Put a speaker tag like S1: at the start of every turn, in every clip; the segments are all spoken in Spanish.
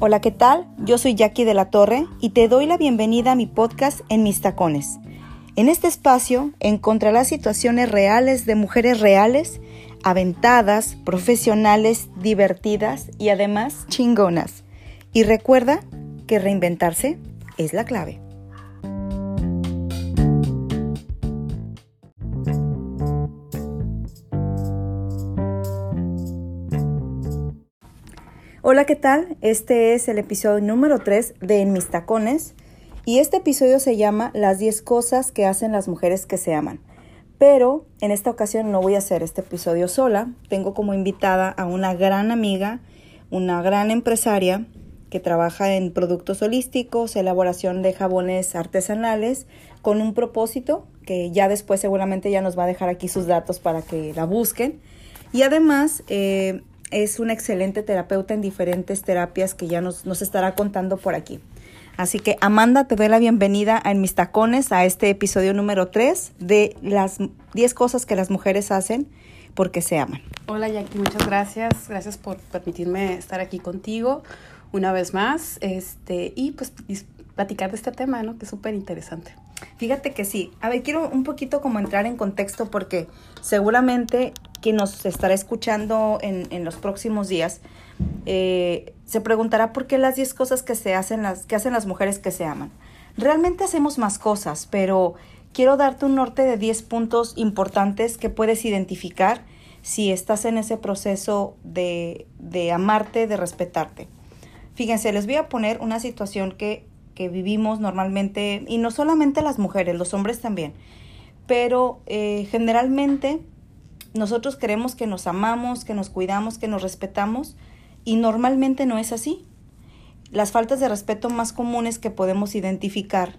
S1: Hola, ¿qué tal? Yo soy Jackie de la Torre y te doy la bienvenida a mi podcast En mis tacones. En este espacio encontrarás situaciones reales de mujeres reales, aventadas, profesionales, divertidas y además chingonas. Y recuerda que reinventarse es la clave. Hola, ¿qué tal? Este es el episodio número 3 de En mis tacones y este episodio se llama Las 10 cosas que hacen las mujeres que se aman. Pero en esta ocasión no voy a hacer este episodio sola. Tengo como invitada a una gran amiga, una gran empresaria que trabaja en productos holísticos, elaboración de jabones artesanales, con un propósito que ya después seguramente ya nos va a dejar aquí sus datos para que la busquen. Y además eh, es una excelente terapeuta en diferentes terapias que ya nos, nos estará contando por aquí. Así que Amanda, te doy la bienvenida en mis tacones a este episodio número 3 de las 10 cosas que las mujeres hacen porque se aman.
S2: Hola Jackie, muchas gracias. Gracias por permitirme estar aquí contigo una vez más este, y pues platicar de este tema, ¿no? Que es súper interesante.
S1: Fíjate que sí. A ver, quiero un poquito como entrar en contexto porque seguramente quien nos estará escuchando en, en los próximos días eh, se preguntará por qué las 10 cosas que, se hacen las, que hacen las mujeres que se aman. Realmente hacemos más cosas, pero quiero darte un norte de 10 puntos importantes que puedes identificar si estás en ese proceso de, de amarte, de respetarte. Fíjense, les voy a poner una situación que que vivimos normalmente, y no solamente las mujeres, los hombres también, pero eh, generalmente nosotros creemos que nos amamos, que nos cuidamos, que nos respetamos, y normalmente no es así. Las faltas de respeto más comunes que podemos identificar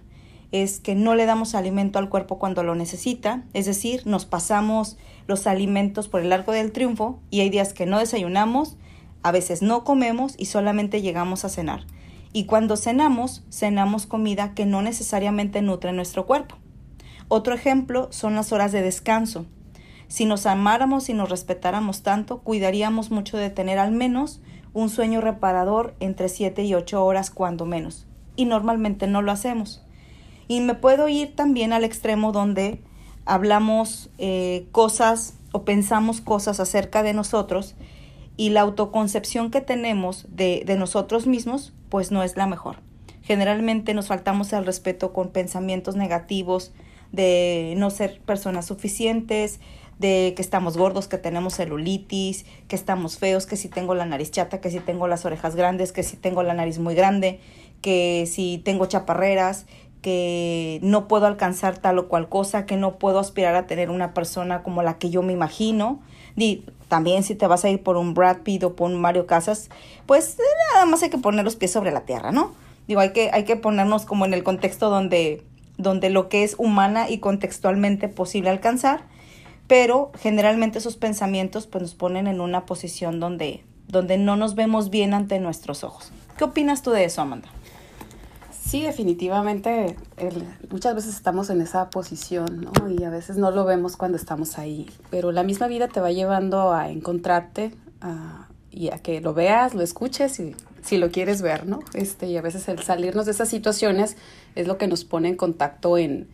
S1: es que no le damos alimento al cuerpo cuando lo necesita, es decir, nos pasamos los alimentos por el arco del triunfo y hay días que no desayunamos, a veces no comemos y solamente llegamos a cenar. Y cuando cenamos, cenamos comida que no necesariamente nutre nuestro cuerpo. Otro ejemplo son las horas de descanso. Si nos amáramos y nos respetáramos tanto, cuidaríamos mucho de tener al menos un sueño reparador entre 7 y 8 horas cuando menos. Y normalmente no lo hacemos. Y me puedo ir también al extremo donde hablamos eh, cosas o pensamos cosas acerca de nosotros y la autoconcepción que tenemos de, de nosotros mismos pues no es la mejor. Generalmente nos faltamos al respeto con pensamientos negativos de no ser personas suficientes, de que estamos gordos, que tenemos celulitis, que estamos feos, que si tengo la nariz chata, que si tengo las orejas grandes, que si tengo la nariz muy grande, que si tengo chaparreras, que no puedo alcanzar tal o cual cosa, que no puedo aspirar a tener una persona como la que yo me imagino. Y también si te vas a ir por un Brad Pitt o por un Mario Casas, pues nada más hay que poner los pies sobre la tierra, ¿no? Digo, hay que, hay que ponernos como en el contexto donde, donde lo que es humana y contextualmente posible alcanzar, pero generalmente esos pensamientos pues nos ponen en una posición donde, donde no nos vemos bien ante nuestros ojos. ¿Qué opinas tú de eso, Amanda?
S2: Sí, definitivamente. muchas veces estamos en esa posición, ¿no? Y a veces no lo vemos cuando estamos ahí. Pero la misma vida te va llevando a encontrarte y a que lo veas, lo escuches y si lo quieres ver, ¿no? Este, y a veces el salirnos de esas situaciones es lo que nos pone en contacto en,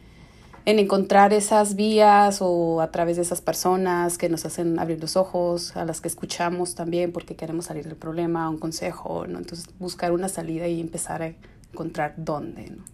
S2: en encontrar esas vías o a través de esas personas que nos hacen abrir los ojos, a las que escuchamos también porque queremos salir del problema, un consejo, ¿no? Entonces buscar una salida y empezar a encontrar dónde. ¿no?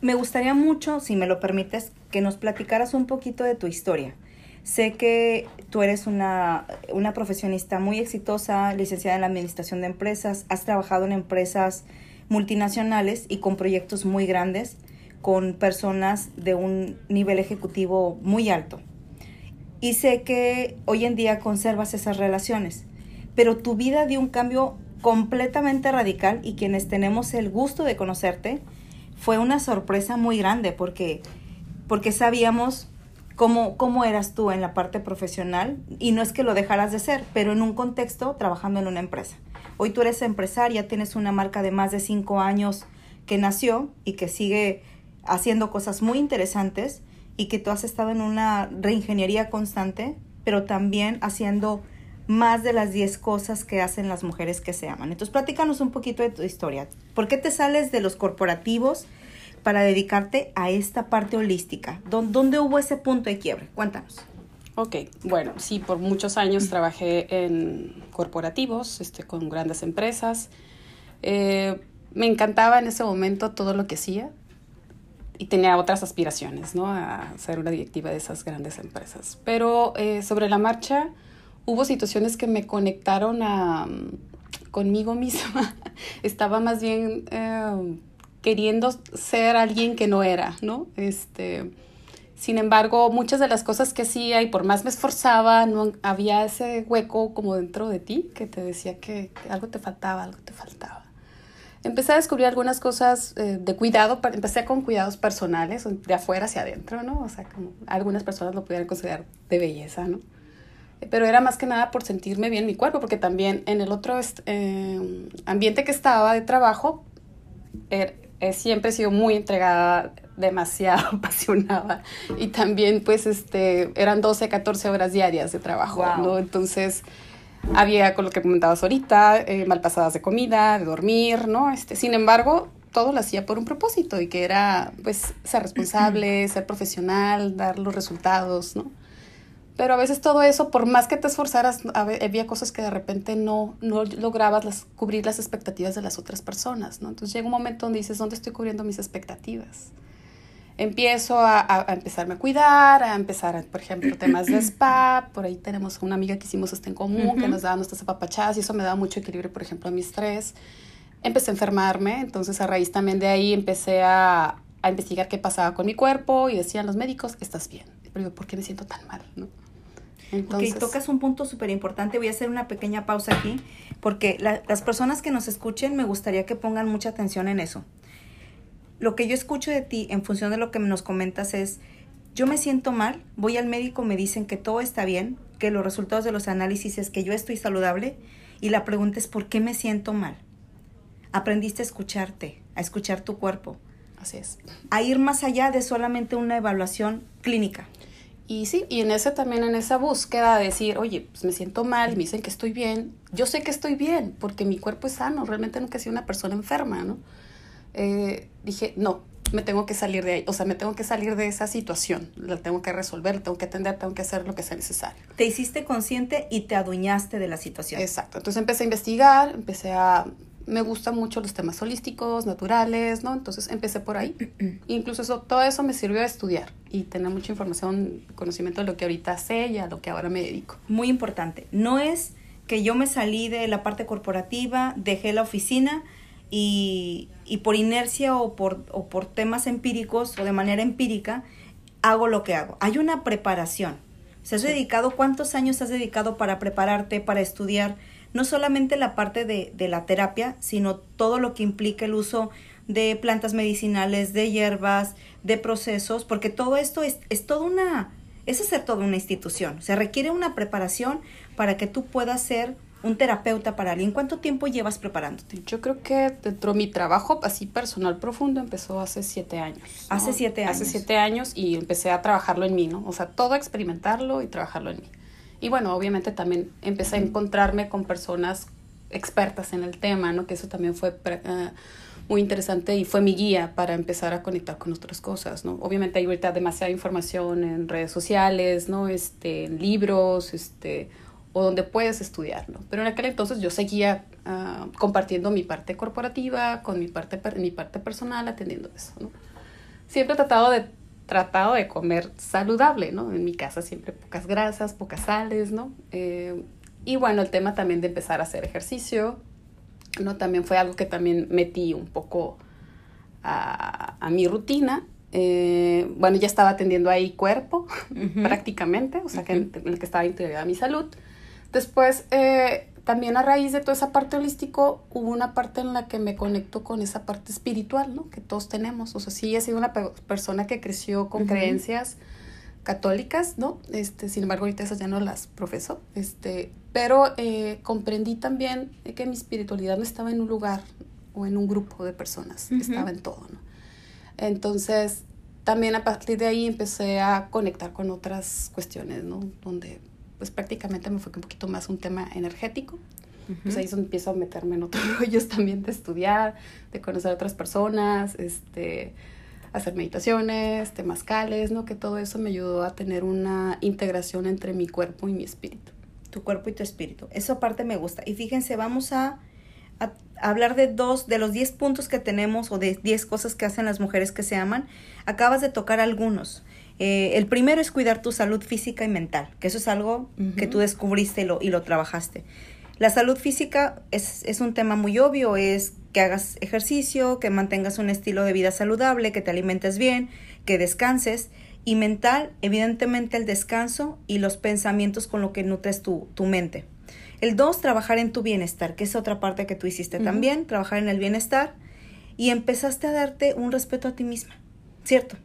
S1: Me gustaría mucho, si me lo permites, que nos platicaras un poquito de tu historia. Sé que tú eres una, una profesionista muy exitosa, licenciada en la Administración de Empresas, has trabajado en empresas multinacionales y con proyectos muy grandes, con personas de un nivel ejecutivo muy alto. Y sé que hoy en día conservas esas relaciones, pero tu vida dio un cambio completamente radical y quienes tenemos el gusto de conocerte, fue una sorpresa muy grande porque, porque sabíamos cómo, cómo eras tú en la parte profesional y no es que lo dejaras de ser, pero en un contexto trabajando en una empresa. Hoy tú eres empresaria, tienes una marca de más de cinco años que nació y que sigue haciendo cosas muy interesantes y que tú has estado en una reingeniería constante, pero también haciendo más de las 10 cosas que hacen las mujeres que se aman. Entonces, platícanos un poquito de tu historia. ¿Por qué te sales de los corporativos para dedicarte a esta parte holística? ¿Dónde hubo ese punto de quiebre? Cuéntanos.
S2: Ok, bueno, sí, por muchos años trabajé en corporativos, este, con grandes empresas. Eh, me encantaba en ese momento todo lo que hacía y tenía otras aspiraciones, ¿no? A ser una directiva de esas grandes empresas. Pero eh, sobre la marcha hubo situaciones que me conectaron a, conmigo misma. Estaba más bien eh, queriendo ser alguien que no era, ¿no? Este, sin embargo, muchas de las cosas que hacía y por más me esforzaba, no había ese hueco como dentro de ti que te decía que algo te faltaba, algo te faltaba empecé a descubrir algunas cosas eh, de cuidado, empecé con cuidados personales, de afuera hacia adentro, ¿no? O sea, como algunas personas lo pudieran considerar de belleza, ¿no? Pero era más que nada por sentirme bien mi cuerpo, porque también en el otro eh, ambiente que estaba de trabajo, er, siempre he sido muy entregada, demasiado apasionada, y también pues este, eran 12, 14 horas diarias de trabajo, ¿no? Entonces había, con lo que comentabas ahorita, eh, malpasadas de comida, de dormir, ¿no? Este, sin embargo, todo lo hacía por un propósito y que era, pues, ser responsable, ser profesional, dar los resultados, ¿no? Pero a veces todo eso, por más que te esforzaras, había cosas que de repente no, no lograbas las, cubrir las expectativas de las otras personas, ¿no? Entonces llega un momento donde dices, ¿dónde estoy cubriendo mis expectativas? Empiezo a, a, empezarme a cuidar, a empezar, por ejemplo, temas de spa. Por ahí tenemos una amiga que hicimos esto en común, que nos daba nuestras apapachadas y eso me daba mucho equilibrio, por ejemplo, a mi estrés. Empecé a enfermarme, entonces a raíz también de ahí empecé a, a investigar qué pasaba con mi cuerpo y decían los médicos, estás bien. Pero ¿por qué me siento tan mal? ¿no?
S1: Entonces, ok, tocas un punto súper importante. Voy a hacer una pequeña pausa aquí, porque las personas que nos escuchen me gustaría que pongan mucha atención en eso lo que yo escucho de ti en función de lo que nos comentas es, yo me siento mal, voy al médico, me dicen que todo está bien, que los resultados de los análisis es que yo estoy saludable y la pregunta es, ¿por qué me siento mal? Aprendiste a escucharte, a escuchar tu cuerpo.
S2: Así es.
S1: A ir más allá de solamente una evaluación clínica.
S2: Y sí, y en ese también, en esa búsqueda de decir, oye, pues me siento mal, me dicen que estoy bien, yo sé que estoy bien, porque mi cuerpo es sano, realmente nunca he sido una persona enferma, ¿no? Eh, dije, no, me tengo que salir de ahí, o sea, me tengo que salir de esa situación, la tengo que resolver, la tengo que atender, tengo que hacer lo que sea necesario.
S1: Te hiciste consciente y te adueñaste de la situación.
S2: Exacto, entonces empecé a investigar, empecé a... Me gustan mucho los temas holísticos, naturales, ¿no? Entonces empecé por ahí. Incluso eso, todo eso me sirvió a estudiar y tener mucha información, conocimiento de lo que ahorita sé y a lo que ahora me dedico.
S1: Muy importante. No es que yo me salí de la parte corporativa, dejé la oficina, y, y por inercia o por, o por temas empíricos o de manera empírica, hago lo que hago. Hay una preparación. ¿Se has dedicado, cuántos años has dedicado para prepararte, para estudiar, no solamente la parte de, de la terapia, sino todo lo que implica el uso de plantas medicinales, de hierbas, de procesos, porque todo esto es, es toda una, es hacer toda una institución. Se requiere una preparación para que tú puedas ser un terapeuta para alguien. ¿Cuánto tiempo llevas preparándote?
S2: Yo creo que dentro de mi trabajo así personal profundo empezó hace siete años.
S1: Hace siete años.
S2: Hace siete años y empecé a trabajarlo en mí, ¿no? O sea, todo experimentarlo y trabajarlo en mí. Y bueno, obviamente también empecé a encontrarme con personas expertas en el tema, ¿no? Que eso también fue uh, muy interesante y fue mi guía para empezar a conectar con otras cosas, ¿no? Obviamente hay ahorita demasiada información en redes sociales, ¿no? Este, en libros, este o donde puedes estudiar, ¿no? Pero en aquel entonces yo seguía ah, compartiendo mi parte corporativa con mi parte, mi parte personal, atendiendo eso, ¿no? Siempre he tratado de, tratado de comer saludable, ¿no? En mi casa siempre pocas grasas, pocas sales, ¿no? Eh, y bueno, el tema también de empezar a hacer ejercicio, ¿no? También fue algo que también metí un poco a, a mi rutina. Eh, bueno, ya estaba atendiendo ahí cuerpo, prácticamente, o sea, que en, el que estaba integrada mi salud. Después, eh, también a raíz de toda esa parte holístico, hubo una parte en la que me conecto con esa parte espiritual, ¿no? Que todos tenemos. O sea, sí, he sido una persona que creció con creencias católicas, ¿no? Este, sin embargo, ahorita esas ya no las profeso. Este, pero eh, comprendí también que mi espiritualidad no estaba en un lugar o en un grupo de personas, estaba en todo, ¿no? Entonces, también a partir de ahí empecé a conectar con otras cuestiones, ¿no? Donde pues prácticamente me fue un poquito más un tema energético. Pues ahí es donde empiezo a meterme en otros rollos también de estudiar, de conocer a otras personas, este, hacer meditaciones, temazcales, ¿no? Que todo eso me ayudó a tener una integración entre mi cuerpo y mi espíritu.
S1: Tu cuerpo y tu espíritu. Eso aparte me gusta. Y fíjense, vamos a, a hablar de dos, de los 10 puntos que tenemos o de 10 cosas que hacen las mujeres que se aman. Acabas de tocar algunos. Eh, el primero es cuidar tu salud física y mental, que eso es algo que tú descubriste y lo, y lo trabajaste. La salud física es, es, un tema muy obvio, es que hagas ejercicio, que mantengas un estilo de vida saludable, que te alimentes bien, que descanses. Y mental, evidentemente el descanso y los pensamientos con lo que nutres tu, tu mente. El dos, trabajar en tu bienestar, que es otra parte que tú hiciste también, trabajar en el bienestar. Y empezaste a darte un respeto a ti misma, ¿cierto?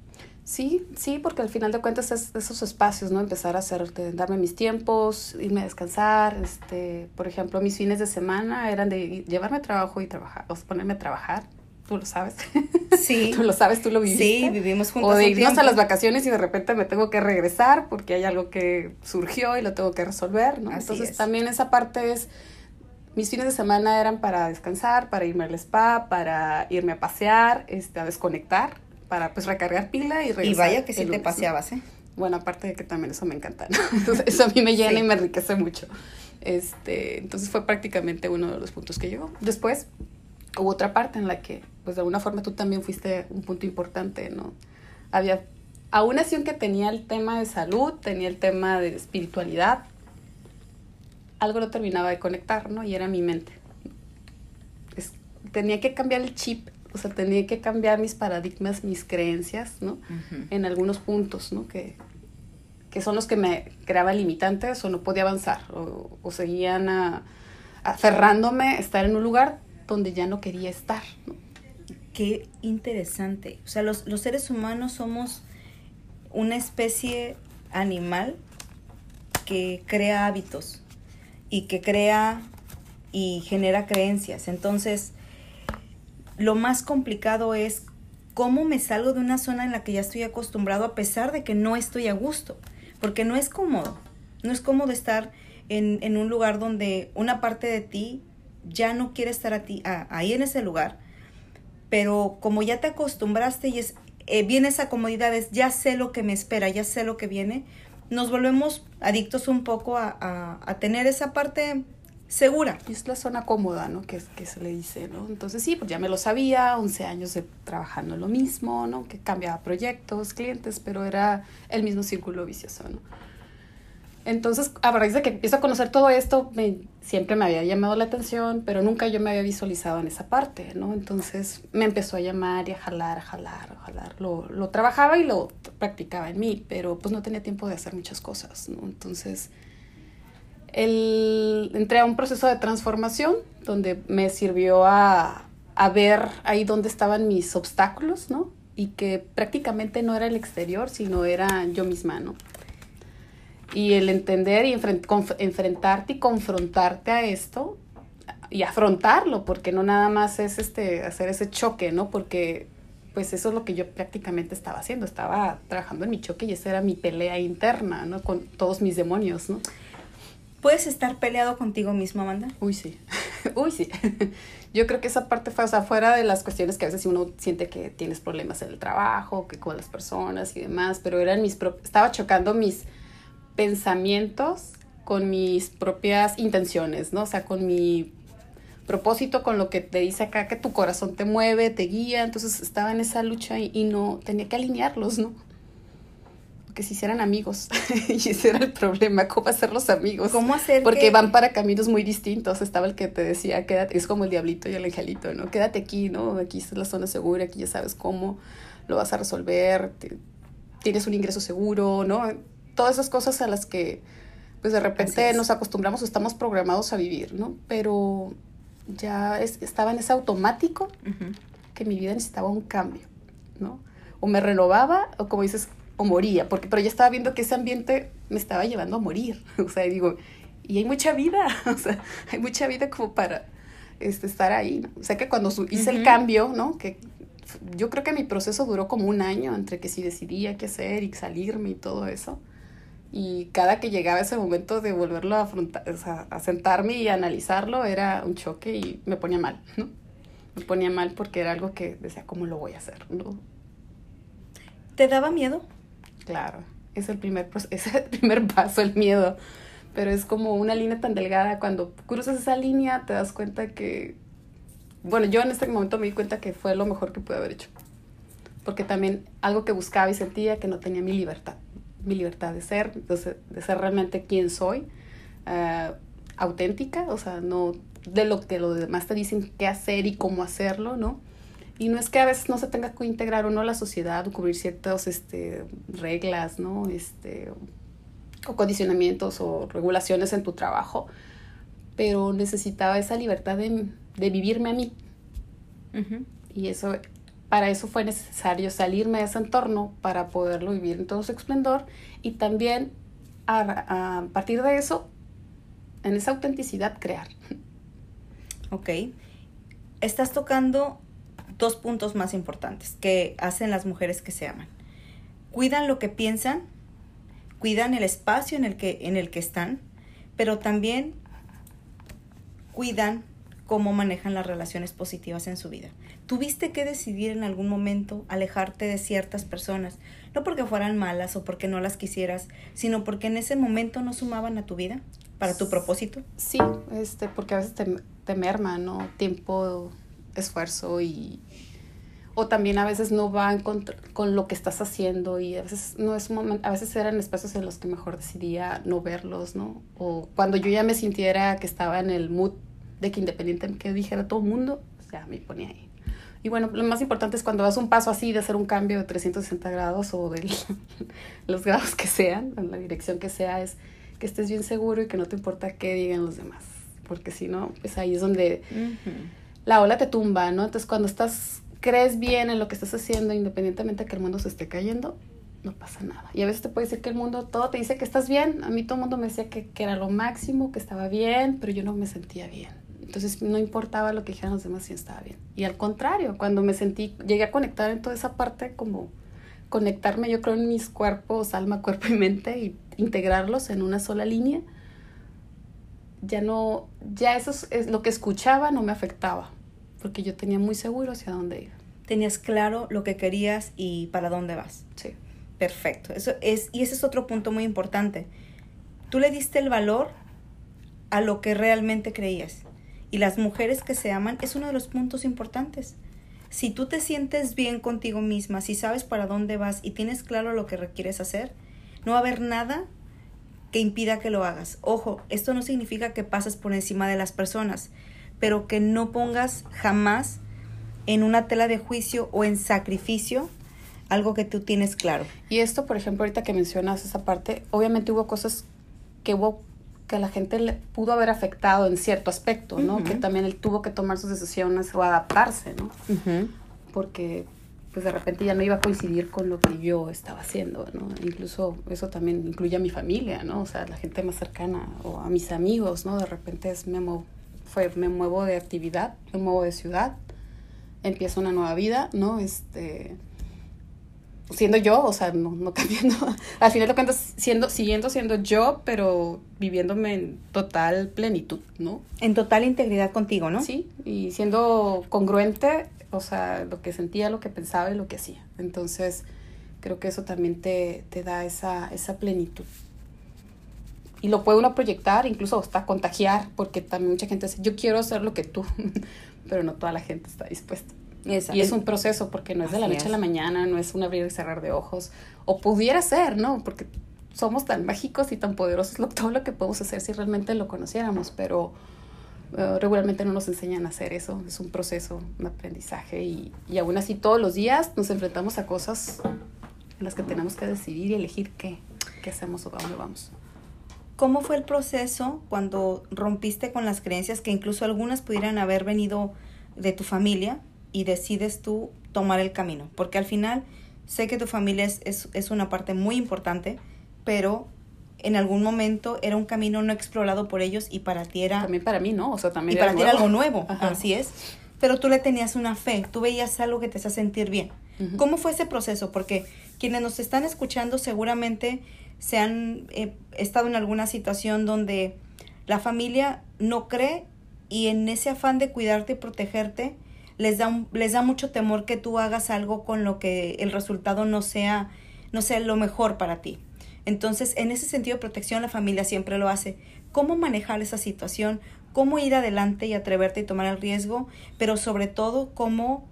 S2: Sí, sí, porque al final de cuentas es esos espacios, ¿no? Empezar a hacer, darme mis tiempos, irme a descansar, este, por ejemplo, mis fines de semana eran de llevarme a trabajo y trabajar, o ponerme a trabajar, tú lo sabes.
S1: Sí.
S2: tú lo sabes, tú lo viviste.
S1: Sí, vivimos juntos.
S2: O de irnos a las vacaciones y de repente me tengo que regresar porque hay algo que surgió y lo tengo que resolver, ¿no? Entonces también esa parte es, mis fines de semana eran para descansar, para irme al spa, para irme a pasear, este, a desconectar para pues recargar pila y regresar.
S1: Y vaya que sí te paseabas, ¿eh?
S2: Bueno, aparte de que también eso me encanta, Entonces, eso a mí me llena y me enriquece mucho. Este, entonces fue prácticamente uno de los puntos que llegó. Después hubo otra parte en la que, pues de alguna forma tú también fuiste un punto importante, ¿no? Había, aún así aunque tenía el tema de salud, tenía el tema de espiritualidad, algo no terminaba de conectar, ¿no? Y era mi mente. tenía que cambiar el chip o sea, tenía que cambiar mis paradigmas, mis creencias, ¿no? En algunos puntos, ¿no? Que, que son los que me creaban limitantes o no podía avanzar o, o seguían a, aferrándome a estar en un lugar donde ya no quería estar, ¿no?
S1: Qué interesante. O sea, los, los seres humanos somos una especie animal que crea hábitos y que crea y genera creencias. Entonces, lo más complicado es cómo me salgo de una zona en la que ya estoy acostumbrado a pesar de que no estoy a gusto, porque no es cómodo, no es cómodo estar en, en un lugar donde una parte de ti ya no quiere estar a ti, ahí en ese lugar, pero como ya te acostumbraste y es, eh, viene esa comodidad, es ya sé lo que me espera, ya sé lo que viene, nos volvemos adictos un poco a, a, a tener esa parte segura.
S2: es la zona cómoda, ¿no? Que, que se le dice, ¿no? Entonces sí, pues ya me lo sabía, 11 años de trabajando lo mismo, ¿no? Que cambiaba proyectos, clientes, pero era el mismo círculo vicioso, ¿no? Entonces, a raíz de que empiezo a conocer todo esto, me, siempre me había llamado la atención, pero nunca yo me había visualizado en esa parte, ¿no? Entonces me empezó a llamar y a jalar, a jalar, a jalar. Lo, lo trabajaba y lo practicaba en mí, pero pues no tenía tiempo de hacer muchas cosas, ¿no? Entonces el, entré a un proceso de transformación donde me sirvió a, a ver ahí dónde estaban mis obstáculos, ¿no? Y que prácticamente no era el exterior, sino era yo misma, ¿no? Y el entender y enfrentarte y confrontarte a esto y afrontarlo, porque no nada más es este hacer ese choque, ¿no? Porque pues eso es lo que yo prácticamente estaba haciendo, estaba trabajando en mi choque y esa era mi pelea interna, ¿no? Con todos mis demonios, ¿no?
S1: ¿Puedes estar peleado contigo mismo, Amanda?
S2: Uy, sí. Uy, sí. Yo creo que esa parte fue, o sea, fuera de las cuestiones que a veces uno siente que tienes problemas en el trabajo, que con las personas y demás, pero eran mis estaba chocando mis pensamientos con mis propias intenciones, ¿no? O sea, con mi propósito, con lo que te dice acá, que tu corazón te mueve, te guía, entonces estaba en esa lucha y, y no, tenía que alinearlos, ¿no? Que se hicieran amigos. y ese era el problema, cómo hacer los amigos.
S1: ¿Cómo hacer
S2: Porque van para caminos muy distintos. Estaba el que te decía, quédate, es como el diablito y el angelito, ¿no? Quédate aquí, ¿no? Aquí es la zona segura, aquí ya sabes cómo lo vas a resolver, tienes un ingreso seguro, ¿no? Todas esas cosas a las que, pues de repente nos acostumbramos o estamos programados a vivir, ¿no? Pero ya estaba en ese automático que mi vida necesitaba un cambio, ¿no? O me renovaba, o como dices, o moría, porque pero ya estaba viendo que ese ambiente me estaba llevando a morir, o sea, digo, y hay mucha vida, o sea, hay mucha vida como para este, estar ahí, ¿no? o sea, que cuando hice el cambio, ¿no? Que yo creo que mi proceso duró como un año entre que si decidía qué hacer y salirme y todo eso, Y cada que llegaba ese momento de volverlo a afrontar, o sea, a sentarme y analizarlo, era un choque y me ponía mal, ¿no? Me ponía mal porque era algo que decía, ¿cómo lo voy a hacer? ¿no?
S1: ¿Te daba miedo?
S2: Claro, es el primer, es el primer paso, el miedo. Pero es como una línea tan delgada. Cuando cruzas esa línea, te das cuenta que. Bueno, yo en este momento me di cuenta que fue lo mejor que pude haber hecho. Porque también algo que buscaba y sentía que no tenía mi libertad. Mi libertad de ser, de ser, realmente quien soy. Eh, auténtica, o sea, no de lo que los demás te dicen qué hacer y cómo hacerlo, ¿no? Y no es que a veces no se tenga que integrar uno a la sociedad o cubrir ciertas este, reglas, ¿no? Este, o condicionamientos o regulaciones en tu trabajo, pero necesitaba esa libertad de, de vivirme a mí. Y eso, para eso fue necesario salirme de ese entorno para poderlo vivir en todo su esplendor y también a, a partir de eso, en esa autenticidad, crear.
S1: Ok. Estás tocando dos puntos más importantes que hacen las mujeres que se aman. Cuidan lo que piensan, cuidan el espacio en el que, en el que están, pero también cuidan cómo manejan las relaciones positivas en su vida. ¿Tuviste que decidir en algún momento alejarte de ciertas personas? No porque fueran malas o porque no las quisieras, sino porque en ese momento no sumaban a tu vida para tu propósito.
S2: Sí, este, porque a veces te, te merma, ¿no? Tiempo, esfuerzo y, o también a veces no van con, lo que estás haciendo y a veces no es momento, a veces eran espacios en los que mejor decidía no verlos, ¿no? O cuando yo ya me sintiera que estaba en el mood de que independiente que dijera todo el mundo, o sea, me ponía ahí. Y bueno, lo más importante es cuando das un paso así de hacer un cambio de 360 grados o de los grados que sean, en la dirección que sea, es que estés bien seguro y que no te importa qué digan los demás. Porque si no, pues ahí es donde la ola te tumba, ¿no? Entonces cuando estás, crees bien en lo que estás haciendo, independientemente de que el mundo se esté cayendo, no pasa nada. Y a veces te puede decir que el mundo todo te dice que estás bien. A mí todo el mundo me decía que, que era lo máximo, que estaba bien, pero yo no me sentía bien. Entonces no importaba lo que dijeran los demás si estaba bien. Y al contrario, cuando me sentí, llegué a conectar en toda esa parte como conectarme yo creo en mis cuerpos, alma, cuerpo y mente y integrarlos en una sola línea, ya no, ya eso es, lo que escuchaba no me afectaba, porque yo tenía muy seguro hacia dónde ir.
S1: Tenías claro lo que querías y para dónde vas.
S2: Sí.
S1: Perfecto. Eso es, y ese es otro punto muy importante. Tú le diste el valor a lo que realmente creías. Y las mujeres que se aman es uno de los puntos importantes. Si tú te sientes bien contigo misma, si sabes para dónde vas y tienes claro lo que requieres hacer, no va a haber nada que impida que lo hagas. Ojo, esto no significa que pases por encima de las personas, pero que no pongas jamás en una tela de juicio o en sacrificio algo que tú tienes claro.
S2: Y esto, por ejemplo, ahorita que mencionas esa parte, obviamente hubo cosas que hubo que la gente le pudo haber afectado en cierto aspecto, ¿no? Que también él tuvo que tomar sus decisiones o adaptarse, ¿no? Porque pues de repente ya no iba a coincidir con lo que yo estaba haciendo, ¿no? Incluso eso también incluye a mi familia, ¿no? O sea, la gente más cercana o a mis amigos, ¿no? De repente es, me, fue, me muevo de actividad, me muevo de ciudad, empiezo una nueva vida, ¿no? Este, siendo yo, o sea, no, no cambiando, al final de cuentas, siendo, siguiendo siendo yo, pero viviéndome en total plenitud, ¿no?
S1: En total integridad contigo, ¿no?
S2: Sí, y siendo congruente o sea, lo que sentía, lo que pensaba y lo que hacía. Entonces, creo que eso también te, te da esa, esa plenitud. Y lo puede uno proyectar, incluso hasta contagiar, porque también mucha gente dice, yo quiero hacer lo que tú, pero no toda la gente está dispuesta. Y es un proceso, porque no es de la noche a la mañana, no es un abrir y cerrar de ojos, o pudiera ser, ¿no? Porque somos tan mágicos y tan poderosos lo, todo lo que podemos hacer si realmente lo conociéramos, pero eh, regularmente no nos enseñan a hacer eso, es un proceso, un aprendizaje y, y aún así todos los días nos enfrentamos a cosas en las que tenemos que decidir y elegir qué, qué hacemos o a dónde vamos.
S1: ¿Cómo fue el proceso cuando rompiste con las creencias que incluso algunas pudieran haber venido de tu familia y decides tú tomar el camino? Porque al final sé que tu familia es, es, es una parte muy importante, pero en algún momento era un camino no explorado por ellos y para ti era...
S2: También para mí, ¿no? O sea, también
S1: y para ti era algo nuevo, así es. Pero tú le tenías una fe, tú veías algo que te hacía sentir bien. ¿Cómo fue ese proceso? Porque quienes nos están escuchando seguramente se han eh, estado en alguna situación donde la familia no cree y en ese afán de cuidarte y protegerte les da, les da mucho temor que tú hagas algo con lo que el resultado no sea, no sea lo mejor para ti. Entonces, en ese sentido de protección, la familia siempre lo hace. ¿Cómo manejar esa situación? ¿Cómo ir adelante y atreverte y tomar el riesgo? Pero sobre todo, cómo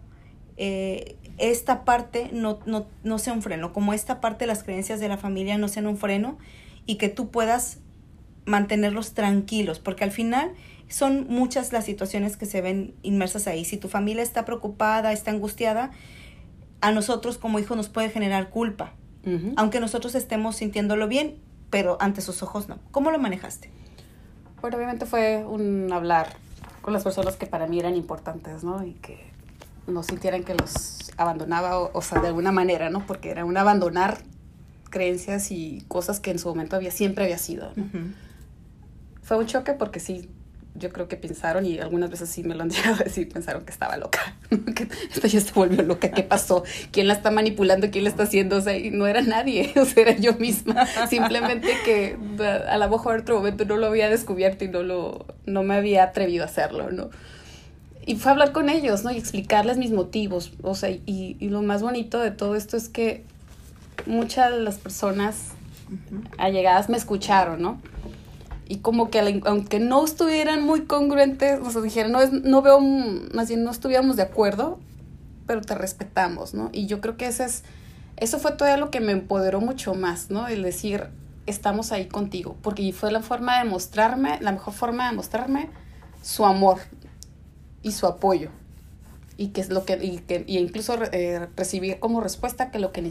S1: eh, esta parte no, no, no sea un freno, como esta parte de las creencias de la familia no sean un freno y que tú puedas mantenerlos tranquilos, porque al final son muchas las situaciones que se ven inmersas ahí. Si tu familia está preocupada, está angustiada, a nosotros como hijos nos puede generar culpa, aunque nosotros estemos sintiéndolo bien, pero ante sus ojos no. ¿Cómo lo manejaste?
S2: Bueno, obviamente fue un hablar con las personas que para mí eran importantes, ¿no? Y que no sintieran que los abandonaba, o, sea, de alguna manera, ¿no? Porque era un abandonar creencias y cosas que en su momento había, siempre había sido, ¿no? Fue un choque porque sí, yo creo que pensaron, y algunas veces sí me lo han llegado a decir, pensaron que estaba loca, que esta ya se volvió loca, ¿qué pasó? ¿Quién la está manipulando? ¿Quién la está haciendo? O sea, y no era nadie, o sea, era yo misma, simplemente que a, lo mejor en otro momento no lo había descubierto y no, lo, no me había atrevido a hacerlo, ¿no? Y fue hablar con ellos, ¿no? Y explicarles mis motivos, o sea, y, y lo más bonito de todo esto es que muchas de las personas allegadas me escucharon, ¿no? y como que aunque no estuvieran muy congruentes, o sea, dijeron, no, es, no veo, más bien no estuviéramos de acuerdo, pero te respetamos, ¿no? Y yo creo que ese es, eso fue todo lo que me empoderó mucho más, ¿no? El decir, estamos ahí contigo, porque fue la forma de mostrarme, la mejor forma de mostrarme su amor y su apoyo. Y que es lo que, y que y incluso eh, recibir como respuesta que lo que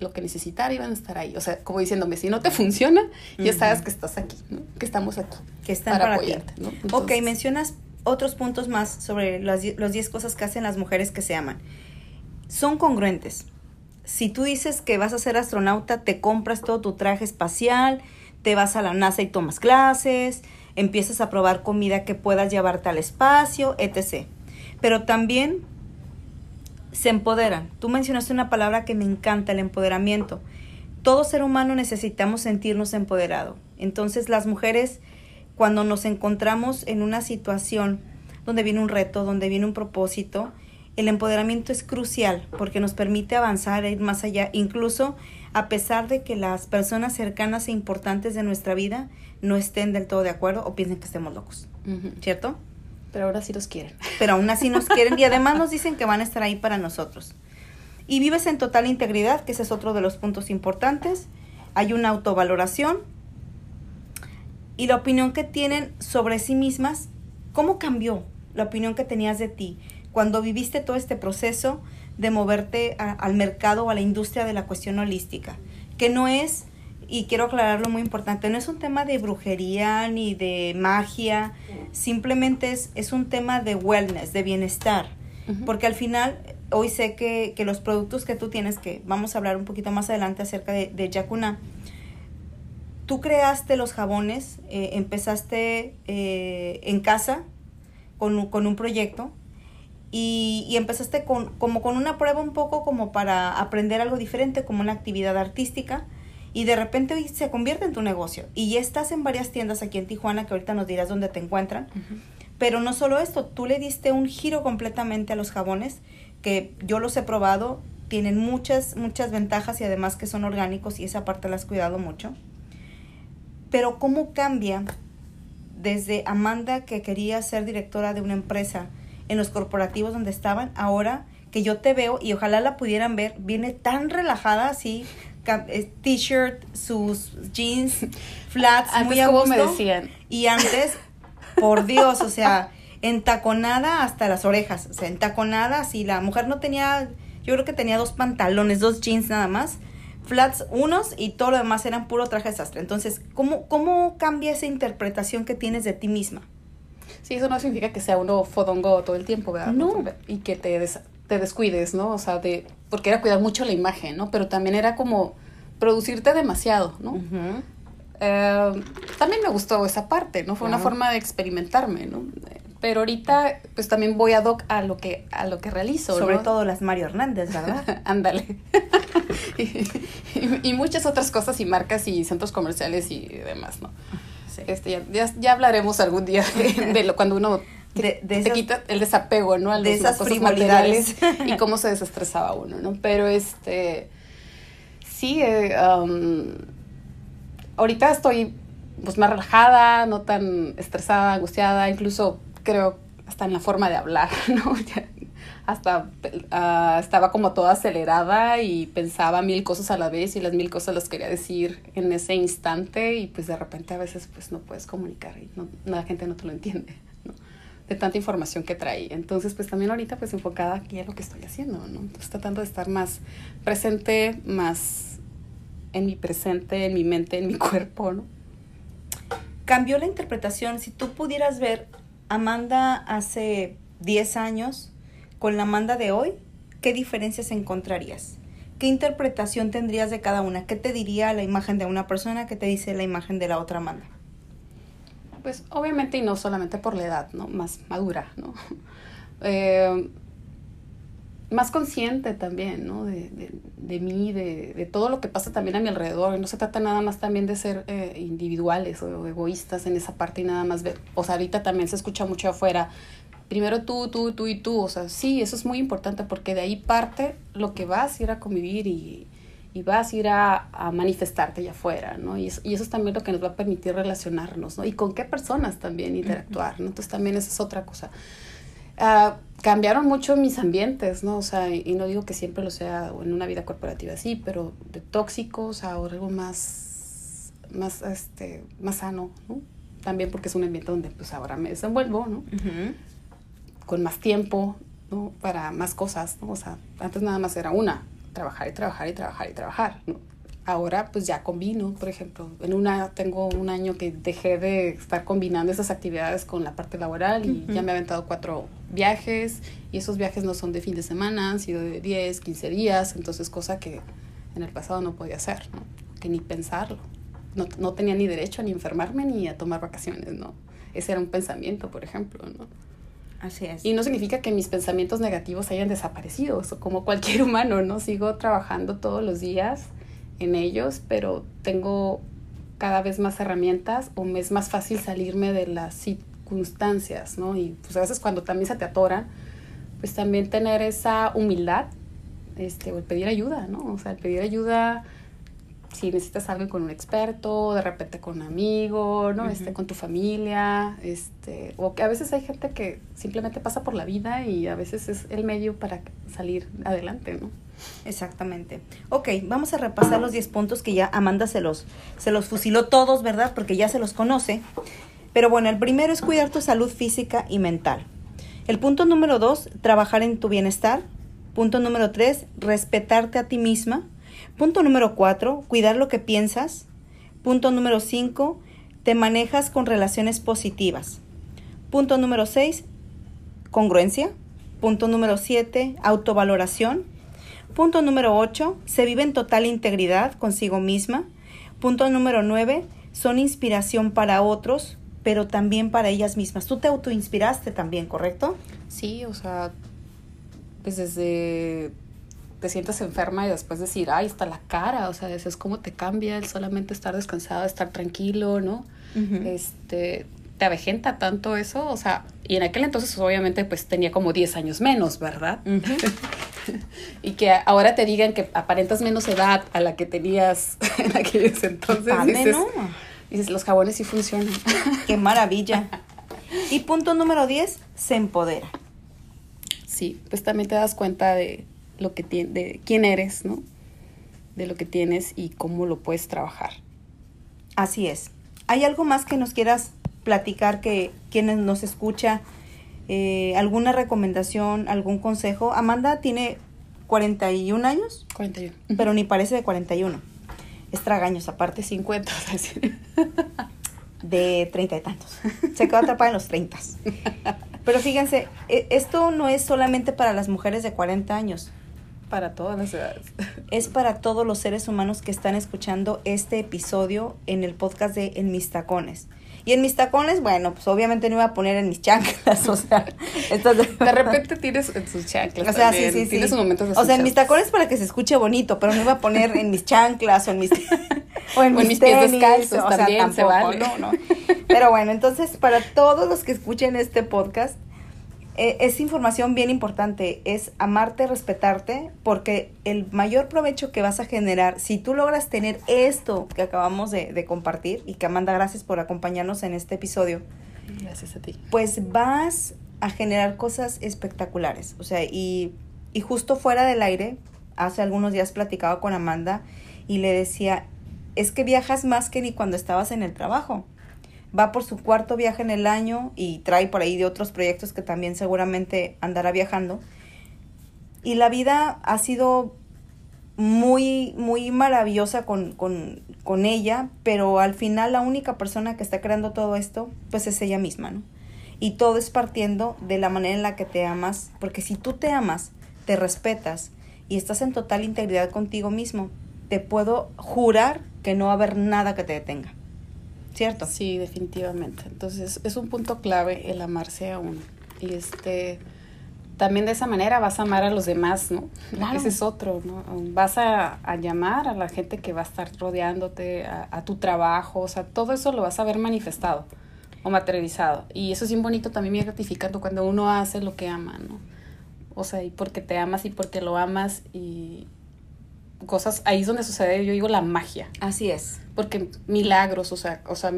S2: lo que necesitara iban a estar ahí. O sea, como diciéndome, si no te funciona, ya sabes que estás aquí, ¿no? que estamos aquí.
S1: Que están para, apoyarte. ¿no? ok, mencionas otros puntos más sobre las, los 10 cosas que hacen las mujeres que se aman. Son congruentes. Si tú dices que vas a ser astronauta, te compras todo tu traje espacial, te vas a la NASA y tomas clases, empiezas a probar comida que puedas llevarte al espacio, etc. Pero también se empoderan. Tú mencionaste una palabra que me encanta, el empoderamiento. Todo ser humano necesitamos sentirnos empoderado. Entonces las mujeres, cuando nos encontramos en una situación donde viene un reto, donde viene un propósito, el empoderamiento es crucial porque nos permite avanzar ir más allá, incluso a pesar de que las personas cercanas e importantes de nuestra vida no estén del todo de acuerdo o piensen que estemos locos, ¿cierto?
S2: Pero ahora sí los quieren.
S1: Pero aún así nos quieren y además nos dicen que van a estar ahí para nosotros. Y vives en total integridad, que ese es otro de los puntos importantes. Hay una autovaloración y la opinión que tienen sobre sí mismas. ¿Cómo cambió la opinión que tenías de ti cuando viviste todo este proceso de moverte al mercado o a la industria de la cuestión holística? Que no es, y quiero aclararlo muy importante, no es un tema de brujería ni de magia, simplemente es, es un tema de wellness, de bienestar, porque al final hoy sé que, que, los productos que tú tienes, que vamos a hablar un poquito más adelante acerca de, de Yakuna, tú creaste los jabones, eh, empezaste eh, en casa con, con un proyecto y, y, empezaste con, como con una prueba un poco como para aprender algo diferente, como una actividad artística y de repente hoy se convierte en tu negocio y ya estás en varias tiendas aquí en Tijuana que ahorita nos dirás dónde te encuentran. Pero no solo esto, tú le diste un giro completamente a los jabones que yo los he probado, tienen muchas, muchas ventajas y además que son orgánicos y esa parte la has cuidado mucho. Pero ¿cómo cambia desde Amanda que quería ser directora de una empresa en los corporativos donde estaban, ahora que yo te veo y ojalá la pudieran ver, viene tan relajada así, eh, t-shirt, sus jeans, flats, muy a gusto. me decían. Y antes, por Dios, o sea, entaconada hasta las orejas, o sea, entaconada, si la mujer no tenía, yo creo que tenía dos pantalones, dos jeans nada más, flats unos y todo lo demás eran puro traje de sastre. Entonces, ¿cómo, cómo cambia esa interpretación que tienes de ti misma?
S2: Sí, eso no significa que sea uno fodongo todo el tiempo, ¿verdad?
S1: No.
S2: Y que te, te descuides, ¿no? O sea, de, porque era cuidar mucho la imagen, ¿no? Pero también era como producirte demasiado, ¿no? Eh, también me gustó esa parte, ¿no? Fue una forma de experimentarme, ¿no? Pero ahorita, pues también voy a doc a lo que, a lo que realizo,
S1: Sobre todo las Mario Hernández, ¿verdad?
S2: Ándale. y, muchas otras cosas y marcas y centros comerciales y demás, ¿no? Este, ya, ya, hablaremos algún día de, lo cuando uno te, quita el desapego, ¿no?
S1: de esas frivolidades
S2: y cómo se desestresaba uno, ¿no? Pero este, sí, eh, um, ahorita estoy pues más relajada, no tan estresada, angustiada, incluso creo hasta en la forma de hablar, ¿no? Hasta ah, estaba como toda acelerada y pensaba mil cosas a la vez y las mil cosas las quería decir en ese instante y pues de repente a veces pues no puedes comunicar y no, la gente no te lo entiende, ¿no? De tanta información que trae. Entonces pues también ahorita pues enfocada aquí en lo que estoy haciendo, ¿no? Entonces tratando de estar más presente, más en mi presente, en mi mente, en mi cuerpo, ¿no?
S1: Cambió la interpretación. Si tú pudieras ver Amanda hace 10 años con la Amanda de hoy, ¿qué diferencias encontrarías? ¿Qué interpretación tendrías de cada una? ¿Qué te diría la imagen de una persona? ¿Qué te dice la imagen de la otra Amanda?
S2: Pues obviamente y no solamente por la edad, ¿no? Más madura, ¿no? Eh, más consciente también, ¿no? De, de, de mí, de, de, todo lo que pasa también a mi alrededor. No se trata nada más también de ser eh, individuales o egoístas en esa parte y nada más ver. O sea, ahorita también se escucha mucho afuera. Primero tú, tú, tú y tú. O sea, sí, eso es muy importante porque de ahí parte lo que vas a ir a convivir y, y vas a ir a, a, manifestarte allá afuera, ¿no? Y eso, y eso es también lo que nos va a permitir relacionarnos, ¿no? Y con qué personas también interactuar, ¿no? Entonces también esa es otra cosa. Uh, cambiaron mucho mis ambientes, ¿no? O sea, y no digo que siempre lo sea en una vida corporativa así, pero de tóxicos a algo más, más, este, más sano, ¿no? También porque es un ambiente donde pues ahora me desenvuelvo, ¿no? Con más tiempo, ¿no? Para más cosas, ¿no? O sea, antes nada más era una, trabajar y trabajar y trabajar y trabajar, ¿no? ahora pues ya combino, por ejemplo, en una tengo un año que dejé de estar combinando esas actividades con la parte laboral y ya me he aventado cuatro viajes y esos viajes no son de fin de semana, han sido de 10, 15 días, entonces cosa que en el pasado no podía hacer, ¿no? que ni pensarlo. No, no tenía ni derecho a ni enfermarme ni a tomar vacaciones, ¿no? Ese era un pensamiento, por ejemplo, ¿no?
S1: Así es.
S2: Y no significa que mis pensamientos negativos hayan desaparecido, como cualquier humano, ¿no? Sigo trabajando todos los días en ellos, pero tengo cada vez más herramientas o me es más fácil salirme de las circunstancias, ¿no? Y pues a veces cuando también se te atoran, pues también tener esa humildad, este, o el pedir ayuda, ¿no? O sea, el pedir ayuda si necesitas algo con un experto, de repente con un amigo, ¿no? este, con tu familia, este, o que a veces hay gente que simplemente pasa por la vida y a veces es el medio para salir adelante, ¿no?
S1: Exactamente. Ok, vamos a repasar los 10 puntos que ya Amanda se los, se los fusiló todos, ¿verdad? Porque ya se los conoce. Pero bueno, el primero es cuidar tu salud física y mental. El punto número dos, trabajar en tu bienestar. Punto número tres, respetarte a ti misma. Punto número cuatro, cuidar lo que piensas. Punto número cinco, te manejas con relaciones positivas. Punto número seis, congruencia. Punto número siete, autovaloración. Punto número 8, se vive en total integridad consigo misma. Punto número 9, son inspiración para otros, pero también para ellas mismas. Tú te autoinspiraste también, ¿correcto?
S2: Sí, o sea, pues desde te sientes enferma y después decir, ay, está la cara, o sea, es cómo te cambia el solamente estar descansado, estar tranquilo, ¿no? Este, te avejenta tanto eso, o sea, y en aquel entonces obviamente pues tenía como 10 años menos, ¿verdad? y que ahora te digan que aparentas menos edad a la que tenías en aquellos entonces. dices, dices, los jabones sí funcionan.
S1: Qué maravilla. Y punto número 10, se empodera.
S2: Sí, pues también te das cuenta de lo que tiene, de quién eres, ¿no? De lo que tienes y cómo lo puedes trabajar.
S1: Así es. ¿Hay algo más que nos quieras platicar que quienes nos escucha eh, alguna recomendación, algún consejo. Amanda tiene 41 años.
S2: 41.
S1: Pero ni parece de 41. Es tragaños, aparte
S2: 50.
S1: de treinta y tantos. Se quedó atrapada en los 30. Pero fíjense, e, esto no es solamente para las mujeres de 40 años.
S2: Para todas las edades.
S1: Es para todos los seres humanos que están escuchando este episodio en el podcast de En mis tacones. Y en mis tacones, bueno, pues obviamente no iba a poner en mis chanclas, o sea,
S2: entonces... De repente tienes en sus chanclas
S1: O sea, sí, sí,
S2: Tienes
S1: sí.
S2: momentos
S1: O sea, en mis tacones para que se escuche bonito, pero no iba a poner en mis chanclas o en mis... o en
S2: O mis pies descalzos
S1: o sea,
S2: también se
S1: tampoco,
S2: vale.
S1: no, no. Pero bueno, entonces, para todos los que escuchen este podcast, es información bien importante, es amarte, respetarte, porque el mayor provecho que vas a generar, si tú logras tener esto que acabamos de, de compartir, y que Amanda, gracias por acompañarnos en este episodio,
S2: Gracias a ti.
S1: pues vas a generar cosas espectaculares. O sea, y, y justo fuera del aire, hace algunos días platicaba con Amanda y le decía, es que viajas más que ni cuando estabas en el trabajo. Va por su cuarto viaje en el año y trae por ahí de otros proyectos que también seguramente andará viajando. Y la vida ha sido muy, muy maravillosa con, con, con ella, pero al final la única persona que está creando todo esto, pues es ella misma, ¿no? Y todo es partiendo de la manera en la que te amas, porque si tú te amas, te respetas y estás en total integridad contigo mismo, te puedo jurar que no va a haber nada que te detenga. ¿Cierto?
S2: Sí, definitivamente. Entonces, es un punto clave el amarse a uno. Y este también de esa manera vas a amar a los demás, ¿no?
S1: Claro.
S2: Ese es otro, ¿no? Vas a, a llamar a la gente que va a estar rodeándote, a, a, tu trabajo, o sea, todo eso lo vas a ver manifestado o materializado. Y eso es bien bonito, también bien gratificante cuando uno hace lo que ama, ¿no? O sea, y porque te amas y porque lo amas y cosas, ahí es donde sucede, yo digo, la magia.
S1: Así es.
S2: Porque milagros, o sea, o sea,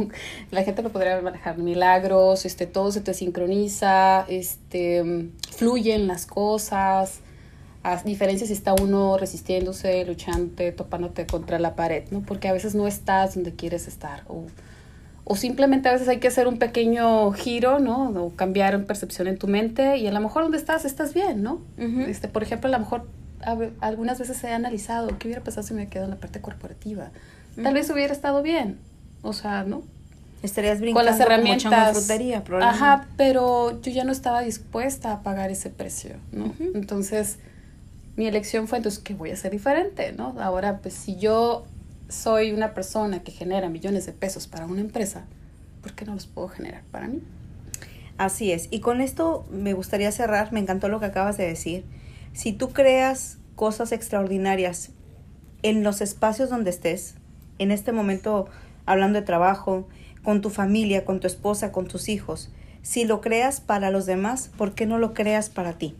S2: la gente lo podría manejar, milagros, este, todo se te sincroniza, este, fluyen las cosas, a diferencia si está uno resistiéndose, luchante, topándote contra la pared, ¿no? Porque a veces no estás donde quieres estar, o, o simplemente a veces hay que hacer un pequeño giro, ¿no? O cambiar en percepción en tu mente, y a lo mejor donde estás, estás bien, ¿no?
S1: Uh -huh.
S2: Este, por ejemplo, a lo mejor algunas veces he analizado qué hubiera pasado si me quedo en la parte corporativa. Tal vez hubiera estado bien, o sea, ¿no?
S1: Estarías brincando
S2: con las herramientas.
S1: Frutería, probablemente.
S2: Ajá, pero yo ya no estaba dispuesta a pagar ese precio, ¿no? Uh -huh. Entonces, mi elección fue, entonces, ¿qué voy a hacer diferente, no? Ahora, pues, si yo soy una persona que genera millones de pesos para una empresa, ¿por qué no los puedo generar para mí?
S1: Así es. Y con esto me gustaría cerrar, me encantó lo que acabas de decir. Si tú creas cosas extraordinarias en los espacios donde estés, en este momento hablando de trabajo, con tu familia, con tu esposa, con tus hijos, si lo creas para los demás, ¿por qué no lo creas para ti?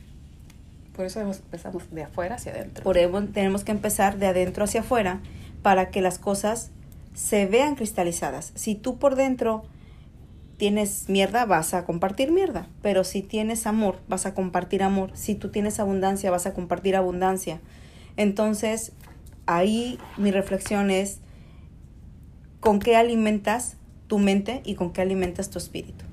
S2: Por eso empezamos de afuera hacia adentro.
S1: Por eso tenemos que empezar de adentro hacia afuera para que las cosas se vean cristalizadas. Si tú por dentro tienes mierda, vas a compartir mierda. Pero si tienes amor, vas a compartir amor. Si tú tienes abundancia, vas a compartir abundancia. Entonces, ahí mi reflexión es con qué alimentas tu mente y con qué alimentas tu espíritu.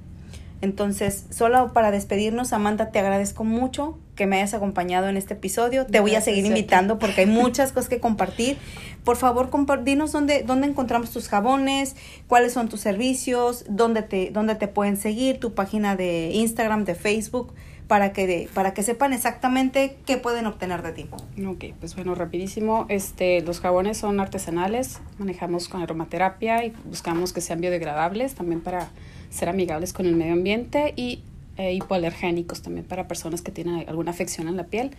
S1: Entonces, solo para despedirnos, Amanda, te agradezco mucho que me hayas acompañado en este episodio. Te voy a seguir invitando porque hay muchas cosas que compartir. Por favor, dinos dónde, dónde encontramos tus jabones, cuáles son tus servicios, dónde te, dónde te pueden seguir, tu página de Instagram, de Facebook, para que, para que sepan exactamente qué pueden obtener de ti.
S2: Ok, pues bueno, rapidísimo. Este, los jabones son artesanales, manejamos con aromaterapia y buscamos que sean biodegradables también para ser amigables con el medio ambiente y eh, hipoalergénicos también para personas que tienen alguna afección en la piel.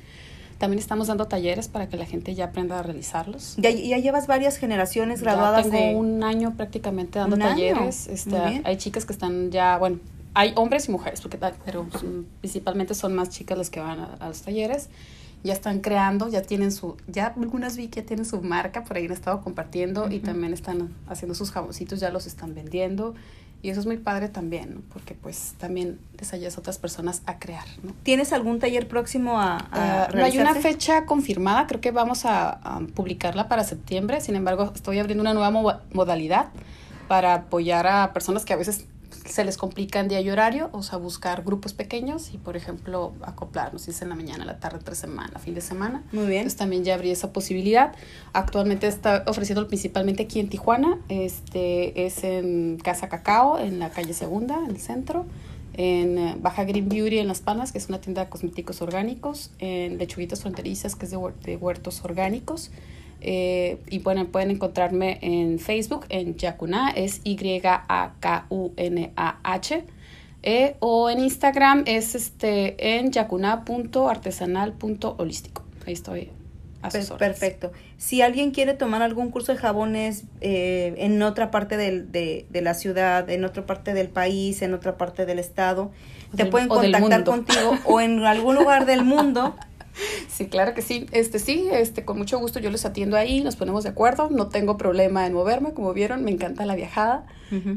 S2: También estamos dando talleres para que la gente ya aprenda a realizarlos.
S1: Ya, ya llevas varias generaciones graduadas
S2: ya tengo
S1: de...
S2: un año prácticamente dando
S1: ¿Un
S2: talleres. Este, hay chicas que están ya, bueno, hay hombres y mujeres, porque, pero principalmente son más chicas las que van a, a los talleres ya están creando, ya tienen su, ya algunas vi que ya tienen su marca, por ahí han estado compartiendo uh -huh. y también están haciendo sus jaboncitos, ya los están vendiendo. Y eso es muy padre también, ¿no? porque pues también les ayudas a otras personas a crear. ¿no?
S1: ¿Tienes algún taller próximo a, a
S2: uh, No hay una fecha confirmada, creo que vamos a, a, publicarla para septiembre, sin embargo estoy abriendo una nueva mo modalidad para apoyar a personas que a veces se les complica en día y horario, o sea, buscar grupos pequeños y, por ejemplo, acoplarnos, si es en la mañana, la tarde, tres semanas, fin de semana.
S1: Muy bien.
S2: Entonces también ya abrí esa posibilidad. Actualmente está ofreciendo principalmente aquí en Tijuana, este es en Casa Cacao, en la calle Segunda, en el centro, en Baja Green Beauty en Las Palmas, que es una tienda de cosméticos orgánicos, en Lechuguitas Fronterizas, que es de huertos orgánicos, Eh, y pueden, pueden encontrarme en Facebook, en Yacuna, es Y-A-K-U-N-A-H. Eh, o en Instagram es este en yacuna.artesanal.holístico. Ahí estoy a sus.
S1: Perfecto. Si alguien quiere tomar algún curso de jabones eh, en otra parte del- de, de la ciudad, en otra parte del país, en otra parte del estado, te
S2: Del-
S1: pueden contactar contigo o en algún lugar del mundo.
S2: Sí, claro que sí. Este sí, este con mucho gusto yo les atiendo ahí, nos ponemos de acuerdo. No tengo problema en moverme, como vieron, me encanta la viajada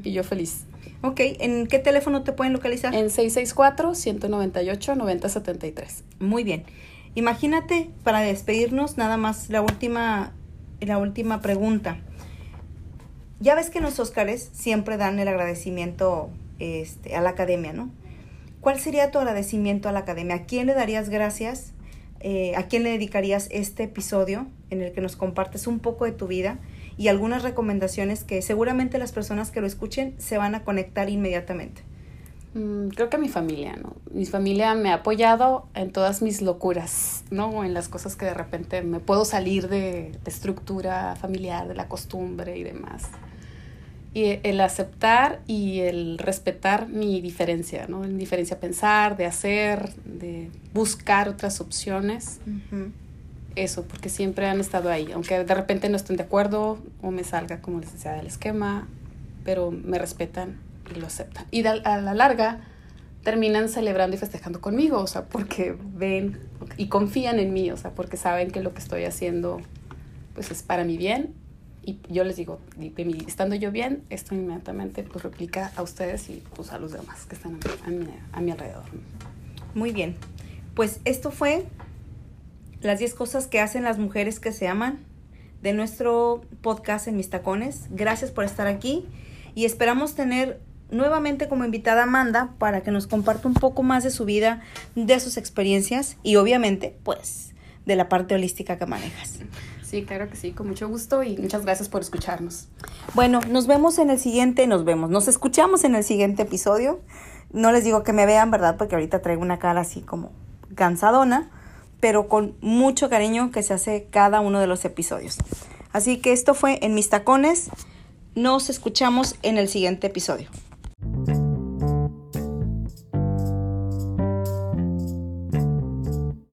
S2: y yo feliz.
S1: Ok, ¿en qué teléfono te pueden localizar?
S2: En 664-198-9073.
S1: Muy bien. Imagínate, para despedirnos, nada más la última, la última pregunta. Ya ves que en los Óscares siempre dan el agradecimiento este, a la academia, ¿no? ¿Cuál sería tu agradecimiento a la academia? ¿A quién le darías gracias? Eh, ¿A quién le dedicarías este episodio en el que nos compartes un poco de tu vida y algunas recomendaciones que seguramente las personas que lo escuchen se van a conectar inmediatamente?
S2: Mm, creo que mi familia, ¿no? Mi familia me ha apoyado en todas mis locuras, ¿no? En las cosas que de repente me puedo salir de la estructura familiar, de la costumbre y demás. Y el aceptar y el respetar mi diferencia, ¿no? Mi diferencia a pensar, de hacer, de buscar otras opciones. Eso, porque siempre han estado ahí, aunque de repente no estén de acuerdo o me salga como les decía del esquema, pero me respetan y lo aceptan. Y de- a la larga terminan celebrando y festejando conmigo, o sea, porque ven y confían en mí, o sea, porque saben que lo que estoy haciendo pues es para mi bien y yo les digo, estando yo bien, esto inmediatamente pues replica a ustedes y pues a los demás que están a mi, a mi- alrededor.
S1: Muy bien. Pues esto fue las 10 cosas que hacen las mujeres que se aman de nuestro podcast en Mis Tacones. Gracias por estar aquí y esperamos tener nuevamente como invitada Amanda para que nos comparta un poco más de su vida, de sus experiencias y obviamente pues de la parte holística que manejas.
S2: Sí, claro que sí, con mucho gusto y muchas gracias por escucharnos.
S1: Bueno, nos vemos en el siguiente, nos vemos, nos escuchamos en el siguiente episodio. No les digo que me vean, ¿verdad? Porque ahorita traigo una cara así como cansadona, pero con mucho cariño que se hace cada uno de los episodios. Así que esto fue en mis tacones. Nos escuchamos en el siguiente episodio.